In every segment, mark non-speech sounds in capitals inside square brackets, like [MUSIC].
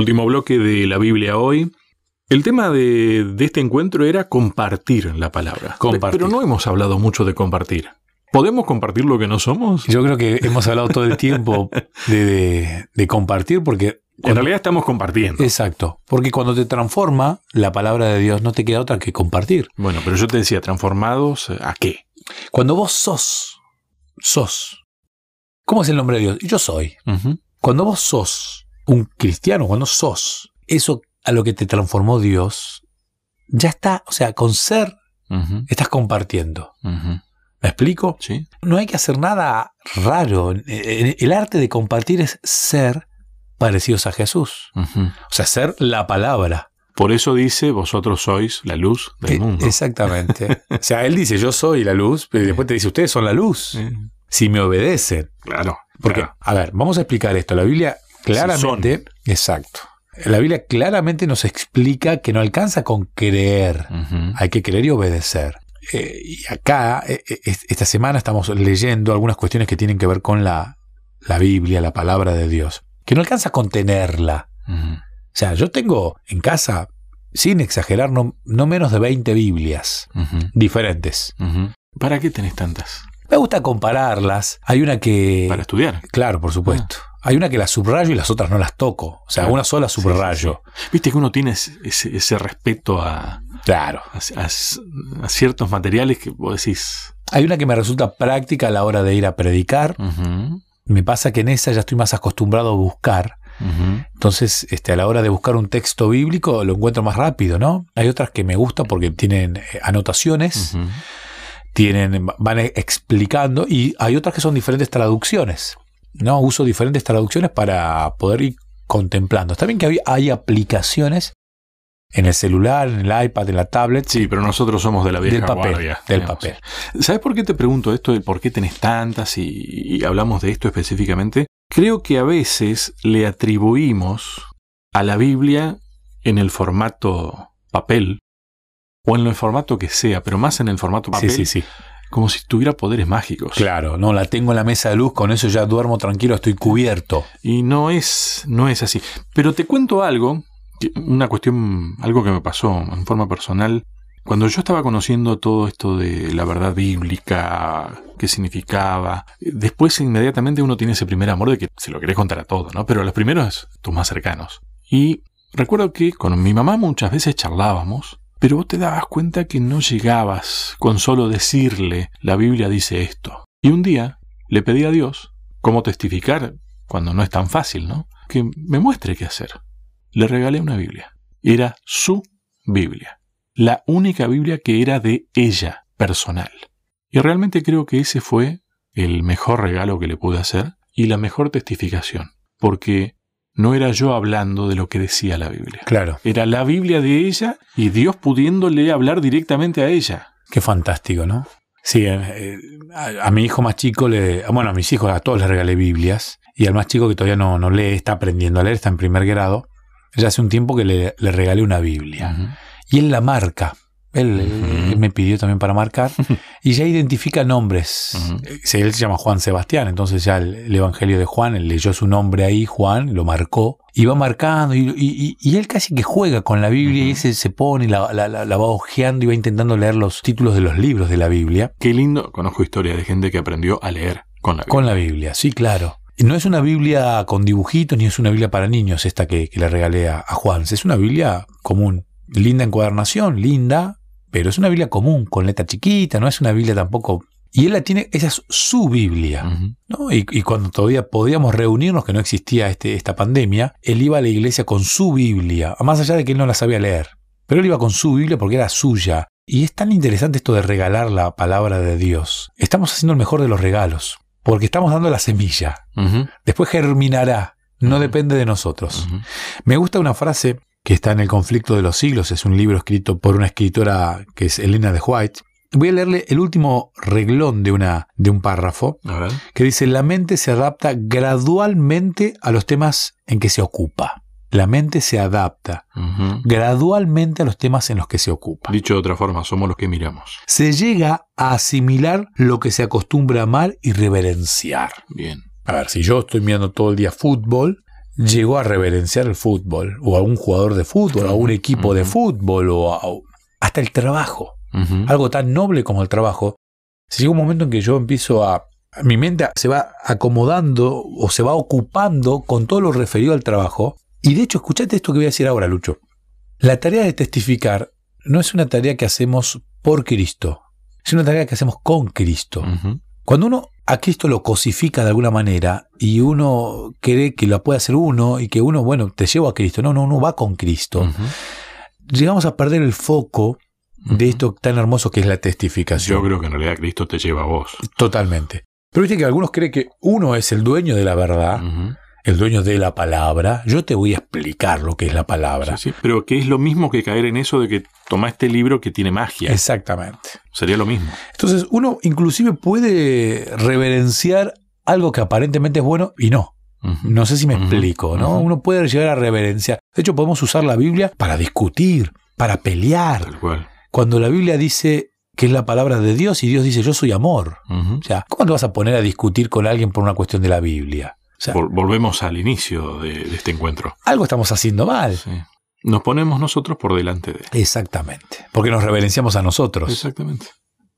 Último bloque de la Biblia hoy. El tema de, de este encuentro era compartir la palabra. Compartir. Pero no hemos hablado mucho de compartir. ¿Podemos compartir lo que no somos? Yo creo que hemos hablado todo el tiempo de, de- de compartir porque... En realidad estamos compartiendo. Exacto, porque cuando te transforma, la palabra de Dios no te queda otra que compartir. Bueno, pero yo te decía, transformados a qué? Cuando vos sos, sos. ¿Cómo es el nombre de Dios? Yo soy. Cuando vos sos un cristiano, cuando sos eso a lo que te transformó Dios, ya está, o sea, con ser estás compartiendo. ¿Me explico? Sí. No hay que hacer nada raro. El arte de compartir es ser parecidos a Jesús. O sea, ser la palabra. Por eso dice, vosotros sois la luz del Eh, mundo. Exactamente. [LAUGHS] o sea, él dice, yo soy la luz, pero después te dice, ustedes son la luz. Si me obedecen. claro. Porque, claro. a ver, vamos a explicar esto. La Biblia claramente, exacto. La Biblia claramente nos explica que no alcanza con creer. Hay que creer y obedecer. Eh, y acá, eh, eh, es- esta semana estamos leyendo algunas cuestiones que tienen que ver con la, la Biblia, la palabra de Dios. Que no alcanza con tenerla. O sea, yo tengo en casa, sin exagerar, no, no menos de 20 Biblias diferentes. ¿Para qué tenés tantas? Me gusta compararlas. Hay una que... Para estudiar. Claro, por supuesto. Hay una que las subrayo y las otras no las toco. O sea, Claro. una sola subrayo. sí, sí. Viste que uno tiene ese, respeto a, Claro. a- a- a ciertos materiales que vos decís. Hay una que me resulta práctica a la hora de ir a predicar. Me pasa que en esa ya estoy más acostumbrado a buscar. Entonces, este, a la hora de buscar un texto bíblico lo encuentro más rápido, ¿no? Hay otras que me gustan porque tienen eh, anotaciones, tienen, van explicando, y hay otras que son diferentes traducciones. ¿No? Uso diferentes traducciones para poder ir contemplando. Está bien que hay, hay aplicaciones en el celular, en el iPad, en la tablet. Sí, pero nosotros somos de la vieja Del papel, guardia, del digamos. papel. ¿Sabes por qué te pregunto esto de por qué tenés tantas y, y hablamos de esto específicamente? Creo que a veces le atribuimos a la Biblia en el formato papel o en el formato que sea, pero más en el formato papel, Sí, sí, sí. Como si tuviera poderes mágicos. Claro, no, la tengo en la mesa de luz, con eso ya duermo tranquilo, estoy cubierto. Y no es, no es así. Pero te cuento algo, una cuestión, algo que me pasó en forma personal. Cuando yo estaba conociendo todo esto de la verdad bíblica, qué significaba, después inmediatamente uno tiene ese primer amor de que se lo querés contar a todo, ¿no? Pero a los primeros, tus más cercanos. Y recuerdo que con mi mamá muchas veces charlábamos, pero vos te dabas cuenta que no llegabas con solo decirle, la Biblia dice esto. Y un día le pedí a Dios cómo testificar cuando no es tan fácil, ¿no? Que me muestre qué hacer. Le regalé una Biblia. Era su Biblia. La única Biblia que era de ella, personal. Y realmente creo que ese fue el mejor regalo que le pude hacer y la mejor testificación. Porque no era yo hablando de lo que decía la Biblia. Claro, Era la Biblia de ella y Dios pudiéndole hablar directamente a ella. qué fantástico, ¿no? Sí, eh, eh, a, a mi hijo más chico, le, bueno, a mis hijos, a todos les regalé Biblias, y al más chico que todavía no, no lee, está aprendiendo a leer, está en primer grado, ya hace un tiempo que le, le regalé una Biblia. Y él la marca. Él, me pidió también para marcar. [LAUGHS] y ya identifica nombres. Él se llama Juan Sebastián. Entonces ya el, el Evangelio de Juan, él leyó su nombre ahí, Juan, lo marcó. Y va marcando. Y, y- y- y él casi que juega con la Biblia y se, se pone, y la, la- la- la va hojeando y va intentando leer los títulos de los libros de la Biblia. Qué lindo. Conozco historias de gente que aprendió a leer con la Biblia. Con la Biblia, sí, claro. Y no es una Biblia con dibujitos ni es una Biblia para niños esta que, que le regalé a, a Juan. Es una Biblia común. Linda encuadernación, linda, pero es una Biblia común, con letra chiquita, no es una Biblia tampoco. Y él la tiene, esa es su Biblia. ¿no? Y, y cuando todavía podíamos reunirnos, que no existía este, esta pandemia, él iba a la iglesia con su Biblia, más allá de que él no la sabía leer. Pero él iba con su Biblia porque era suya. Y es tan interesante esto de regalar la palabra de Dios. Estamos haciendo el mejor de los regalos, porque estamos dando la semilla. Después germinará, no depende de nosotros. Me gusta una frase que está en El conflicto de los siglos, es un libro escrito por una escritora que es Elena de White. Voy a leerle el último reglón de, una, de un párrafo A ver. que dice, la mente se adapta gradualmente a los temas en que se ocupa. La mente se adapta gradualmente a los temas en los que se ocupa. Dicho de otra forma, somos los que miramos. Se llega a asimilar lo que se acostumbra a amar y reverenciar. Bien. A ver, si yo estoy mirando todo el día fútbol, llegó a reverenciar el fútbol, o a un jugador de fútbol, o a un equipo de fútbol, o a- hasta el trabajo. Algo tan noble como el trabajo. Si llega un momento en que yo empiezo a. Mi mente se va acomodando o se va ocupando con todo lo referido al trabajo. Y de hecho, escuchate esto que voy a decir ahora, Lucho. La tarea de testificar no es una tarea que hacemos por Cristo, es una tarea que hacemos con Cristo. Cuando uno a Cristo lo cosifica de alguna manera y uno cree que lo puede hacer uno y que uno, bueno, te llevo a Cristo. No, no, uno va con Cristo. Llegamos a perder el foco de esto tan hermoso que es la testificación. Yo creo que en realidad Cristo te lleva a vos. Totalmente. Pero viste que algunos creen que uno es el dueño de la verdad. El dueño de la palabra. Yo te voy a explicar lo que es la palabra. Sí, sí. Pero que es lo mismo que caer en eso de que toma este libro que tiene magia. Exactamente. Sería lo mismo. Entonces uno inclusive puede reverenciar algo que aparentemente es bueno y no. No sé si me explico, ¿no? Uno puede llegar a reverenciar. De hecho, podemos usar la Biblia para discutir, para pelear. Tal cual. Cuando la Biblia dice que es la palabra de Dios y Dios dice yo soy amor. O sea, ¿cómo te vas a poner a discutir con alguien por una cuestión de la Biblia? O sea, Vol- volvemos al inicio de, de este encuentro. algo estamos haciendo mal. Sí. Nos ponemos nosotros por delante de. Exactamente. Porque nos reverenciamos a nosotros. Exactamente.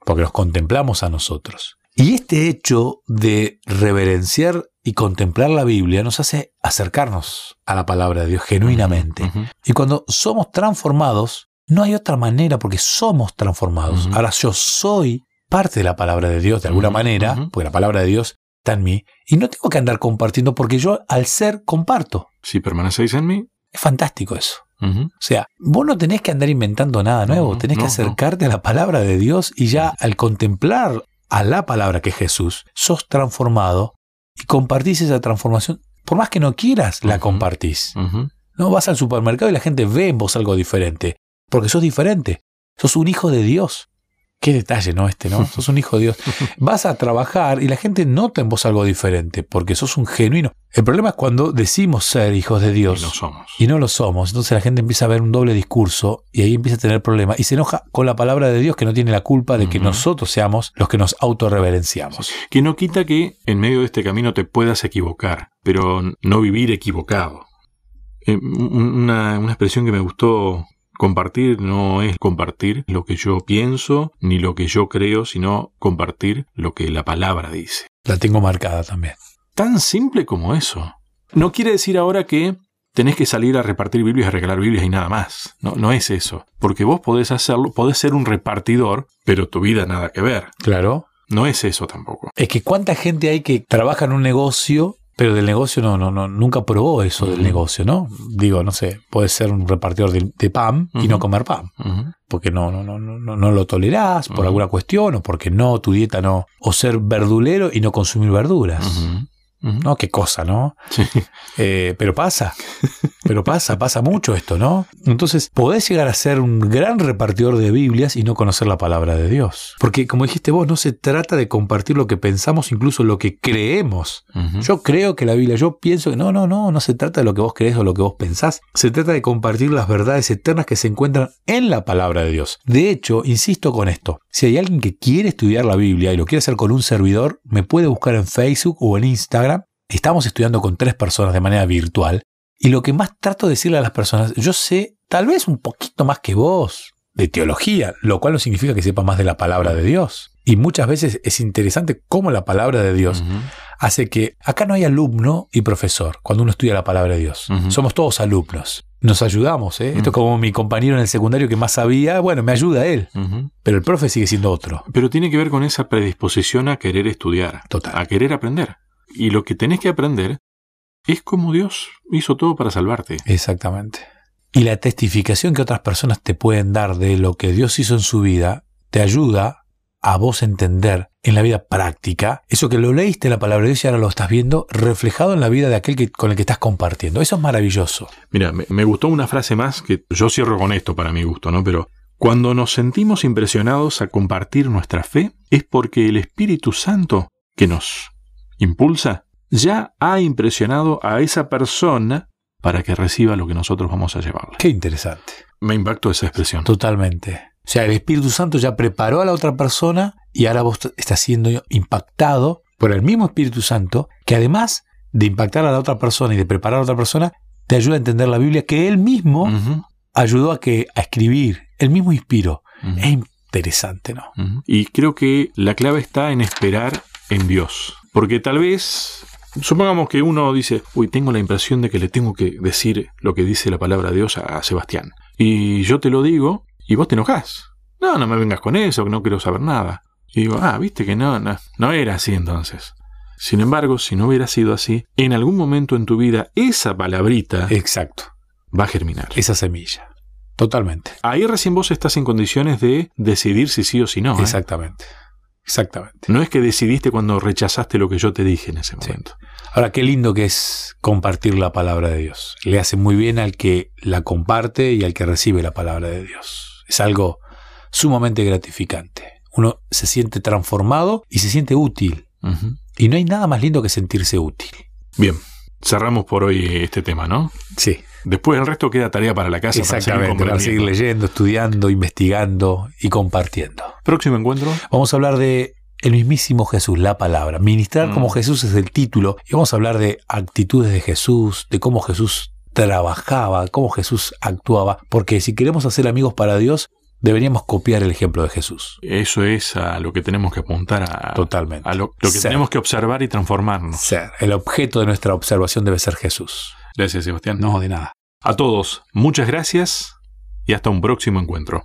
Porque nos contemplamos a nosotros. Y este hecho de reverenciar y contemplar la Biblia nos hace acercarnos a la palabra de Dios genuinamente. Y cuando somos transformados, no hay otra manera porque somos transformados. Ahora yo soy parte de la palabra de Dios de alguna manera, porque la palabra de Dios está en mí, y no tengo que andar compartiendo porque yo al ser comparto. Si permanecéis en mí. Es fantástico eso. O sea, vos no tenés que andar inventando nada nuevo, No, tenés que no, acercarte a la palabra de Dios y ya al contemplar a la palabra que es Jesús, sos transformado y compartís esa transformación. Por más que no quieras, la compartís. No vas al supermercado y la gente ve en vos algo diferente, porque sos diferente. Sos un hijo de Dios. Qué detalle, ¿no? Este, ¿no? [LAUGHS] Sos un hijo de Dios. Vas a trabajar y la gente nota en vos algo diferente, porque sos un genuino. El problema es cuando decimos ser hijos de Dios Y no somos. y no lo somos. Entonces la gente empieza a ver un doble discurso y ahí empieza a tener problemas y se enoja con la palabra de Dios que no tiene la culpa de que nosotros seamos los que nos autorreverenciamos. Que no quita que en medio de este camino te puedas equivocar, pero no vivir equivocado. Eh, un- una, una expresión que me gustó compartir no es compartir lo que yo pienso ni lo que yo creo, sino compartir lo que la palabra dice. La tengo marcada también. Tan simple como eso. No quiere decir ahora que tenés que salir a repartir Biblias, a regalar Biblias y nada más. No, no es eso. Porque vos podés hacerlo, podés ser un repartidor, pero tu vida nada que ver. Claro. No es eso tampoco. Es que cuánta gente hay que trabaja en un negocio, pero del negocio no, no, no, nunca probó eso del negocio, ¿no? Digo, no sé, puede ser un repartidor de, de pan y no comer pan. Porque no, no, no, no, no, no lo tolerás por alguna cuestión, o porque no, tu dieta no. O ser verdulero y no consumir verduras. ¿No? Qué cosa, ¿no? Sí. Eh, pero pasa, pero pasa, pasa mucho esto, ¿no? Entonces, podés llegar a ser un gran repartidor de Biblias y no conocer la palabra de Dios. Porque, como dijiste vos, no se trata de compartir lo que pensamos, incluso lo que creemos. Yo creo que la Biblia, yo pienso que no, no, no, no se trata de lo que vos crees o lo que vos pensás. Se trata de compartir las verdades eternas que se encuentran en la palabra de Dios. De hecho, insisto con esto, si hay alguien que quiere estudiar la Biblia y lo quiere hacer con un servidor, me puede buscar en Facebook o en Instagram. Estamos estudiando con tres personas de manera virtual. Y lo que más trato de decirle a las personas, yo sé tal vez un poquito más que vos de teología, lo cual no significa que sepa más de la palabra de Dios. Y muchas veces es interesante cómo la palabra de Dios hace que acá no hay alumno y profesor cuando uno estudia la palabra de Dios. Somos todos alumnos. Nos ayudamos, ¿eh? Esto es como mi compañero en el secundario que más sabía, bueno, me ayuda él, pero el profe sigue siendo otro. Pero tiene que ver con esa predisposición a querer estudiar, Total. a querer aprender. Y lo que tenés que aprender es cómo Dios hizo todo para salvarte. Exactamente. Y la testificación que otras personas te pueden dar de lo que Dios hizo en su vida te ayuda a vos entender en la vida práctica eso que lo leíste en la palabra de Dios y ahora lo estás viendo reflejado en la vida de aquel que, con el que estás compartiendo. Eso es maravilloso. Mira, me, me gustó una frase más que yo cierro con esto para mi gusto, ¿no? Pero cuando nos sentimos impresionados a compartir nuestra fe es porque el Espíritu Santo que nos impulsa ya ha impresionado a esa persona para que reciba lo que nosotros vamos a llevarle. Qué interesante. Me impactó esa expresión. Totalmente. O sea, el Espíritu Santo ya preparó a la otra persona y ahora vos estás siendo impactado por el mismo Espíritu Santo que además de impactar a la otra persona y de preparar a la otra persona, te ayuda a entender la Biblia que él mismo ayudó a, que, a escribir, él mismo inspiró. Es interesante, ¿no? Y creo que la clave está en esperar en Dios. Porque tal vez, supongamos que uno dice, uy, tengo la impresión de que le tengo que decir lo que dice la palabra de Dios a Sebastián. Y yo te lo digo y vos te enojás. No, no me vengas con eso, que no quiero saber nada. Y digo, ah, viste que no, no, no era así entonces. Sin embargo, si no hubiera sido así, en algún momento en tu vida esa palabrita Exacto. va a germinar. Esa semilla. Totalmente. Ahí recién vos estás en condiciones de decidir si sí o si no. ¿eh? Exactamente. Exactamente. No es que decidiste cuando rechazaste lo que yo te dije en ese Sí. momento. Ahora, qué lindo que es compartir la palabra de Dios. Le hace muy bien al que la comparte y al que recibe la palabra de Dios. Es algo sumamente gratificante. Uno se siente transformado y se siente útil. Y no hay nada más lindo que sentirse útil. Bien, cerramos por hoy este tema, ¿no? Sí, Después el resto queda tarea para la casa. para seguir exactamente. Para seguir leyendo, estudiando, investigando y compartiendo. Próximo encuentro. Vamos a hablar de el mismísimo Jesús, la palabra. Ministrar Mm. como Jesús es el título. Y vamos a hablar de actitudes de Jesús, de cómo Jesús trabajaba, cómo Jesús actuaba. Porque si queremos hacer amigos para Dios, deberíamos copiar el ejemplo de Jesús. Eso es a lo que tenemos que apuntar a, Totalmente. a lo, lo que Ser. tenemos que observar y transformarnos. Ser. El objeto de nuestra observación debe ser Jesús. Gracias, Sebastián. No, de nada. A todos, muchas gracias y hasta un próximo encuentro.